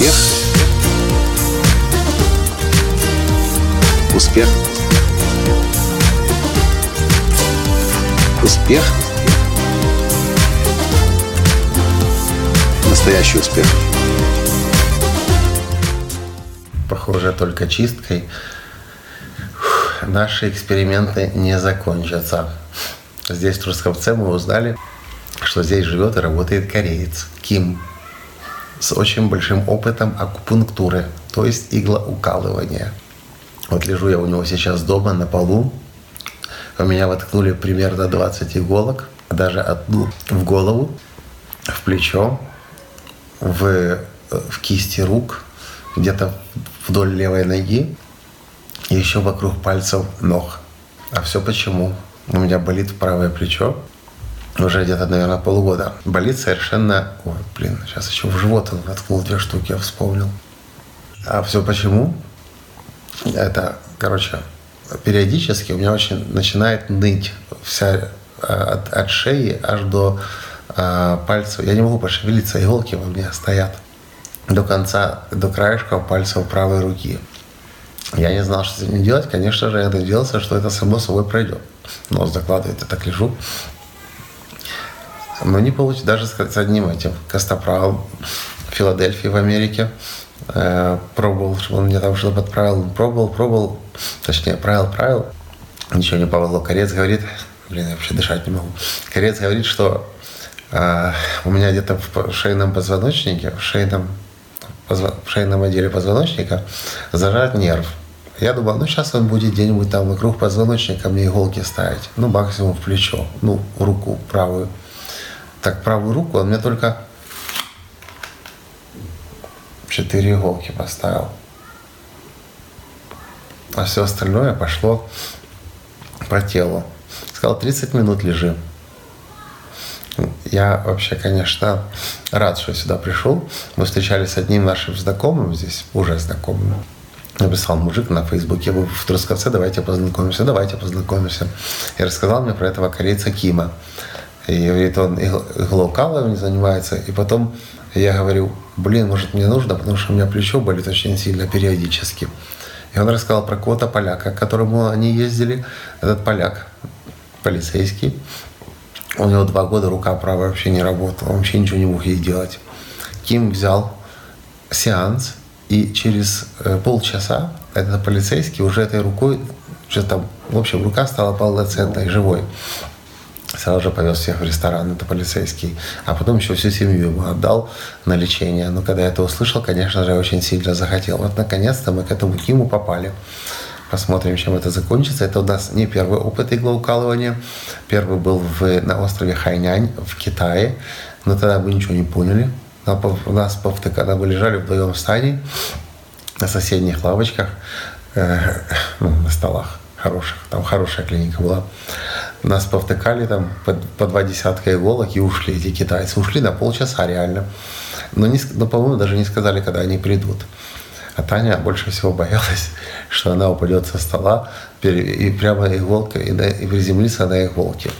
Успех. Успех. Успех. Настоящий успех. Похоже, только чисткой наши эксперименты не закончатся. Здесь, в Трусковце, мы узнали, что здесь живет и работает кореец Ким с очень большим опытом акупунктуры, то есть иглоукалывания. Вот лежу я у него сейчас дома на полу. У меня воткнули примерно 20 иголок, даже одну в голову, в плечо, в, в кисти рук, где-то вдоль левой ноги еще вокруг пальцев ног. А все почему? У меня болит правое плечо, уже где-то, наверное, полгода. Болит совершенно... Ой, блин, сейчас еще в живот он воткнул две штуки, я вспомнил. А все почему? Это, короче, периодически у меня очень начинает ныть вся а, от, от шеи аж до а, пальцев. Я не могу пошевелиться, иголки во мне стоят до конца, до краешка пальцев правой руки. Я не знал, что с этим делать. Конечно же, я надеялся, что это само собой пройдет. Нос закладывает, я так лежу. Но не получится даже с одним этим. Костоправ в Филадельфии в Америке. Э, пробовал, чтобы он мне там что-то подправил. Пробовал, пробовал. Точнее, правил, правил. Ничего не помогло. Корец говорит, блин, я вообще дышать не могу. Корец говорит, что э, у меня где-то в шейном позвоночнике, в шейном, в шейном отделе позвоночника зажат нерв. Я думал, ну сейчас он будет где-нибудь там вокруг позвоночника мне иголки ставить. Ну, максимум в плечо, ну, руку правую. Так, правую руку он мне только четыре иголки поставил. А все остальное пошло по телу. Сказал, 30 минут лежи. Я вообще, конечно, рад, что я сюда пришел. Мы встречались с одним нашим знакомым здесь, уже знакомым. Написал мужик на Фейсбуке, вы в Трусковце, давайте познакомимся, давайте познакомимся. И рассказал мне про этого корейца Кима. И говорит, он иглоукалыванием занимается. И потом я говорю, блин, может мне нужно, потому что у меня плечо болит очень сильно периодически. И он рассказал про кого-то поляка, к которому они ездили. Этот поляк, полицейский, у него два года рука правая вообще не работала, он вообще ничего не мог ей делать. Ким взял сеанс, и через э, полчаса этот полицейский уже этой рукой, что там, в общем, рука стала полноценной, живой сразу же повез всех в ресторан, это полицейский. А потом еще всю семью ему отдал на лечение. Но когда я это услышал, конечно же, я очень сильно захотел. Вот наконец-то мы к этому Киму попали. Посмотрим, чем это закончится. Это у нас не первый опыт иглоукалывания. Первый был в, на острове Хайнянь в Китае. Но тогда мы ничего не поняли. У нас повтыкали, мы лежали вдвоем в стане на соседних лавочках, э, ну, на столах хороших. Там хорошая клиника была. Нас повтыкали там по, по два десятка иголок и ушли эти китайцы. Ушли на полчаса реально. Но, не, но по-моему, даже не сказали, когда они придут. А Таня больше всего боялась, что она упадет со стола и прямо иголка, и, на, и приземлится на иголке.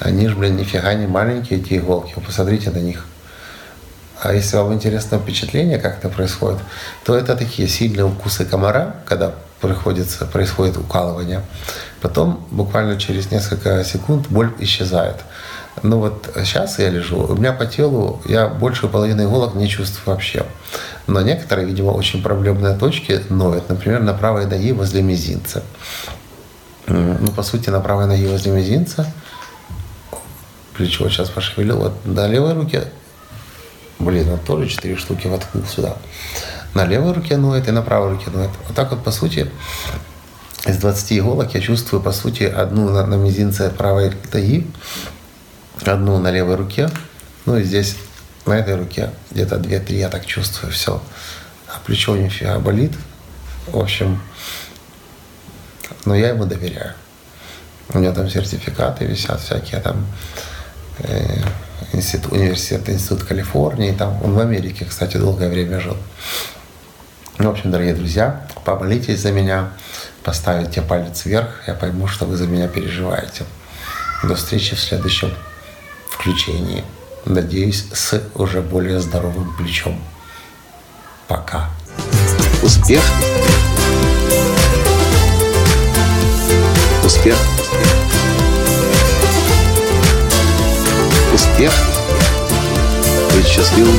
Они же, блин, нифига не маленькие эти иголки. Вы посмотрите на них. А если вам интересно впечатление, как это происходит, то это такие сильные укусы комара, когда приходится, происходит укалывание. Потом буквально через несколько секунд боль исчезает. Ну вот сейчас я лежу, у меня по телу я большую половину иголок не чувствую вообще. Но некоторые, видимо, очень проблемные точки ноют. Например, на правой ноге возле мизинца. Ну, по сути, на правой ноге возле мизинца плечо сейчас пошевелил. Вот на левой руке, блин, вот тоже четыре штуки воткнул сюда на левой руке ноет и на правой руке ноет. Вот так вот, по сути, из 20 иголок я чувствую, по сути, одну на, на мизинце правой ноги, одну на левой руке, ну и здесь на этой руке где-то 2-3 я так чувствую, все. А плечо нифига болит. В общем, но я ему доверяю. У меня там сертификаты висят всякие там э, институт, университет, институт Калифорнии, там он в Америке, кстати, долгое время жил. Ну, в общем, дорогие друзья, помолитесь за меня, поставите палец вверх, я пойму, что вы за меня переживаете. До встречи в следующем включении. Надеюсь, с уже более здоровым плечом. Пока. Успех. Успех. Успех. Быть счастливым,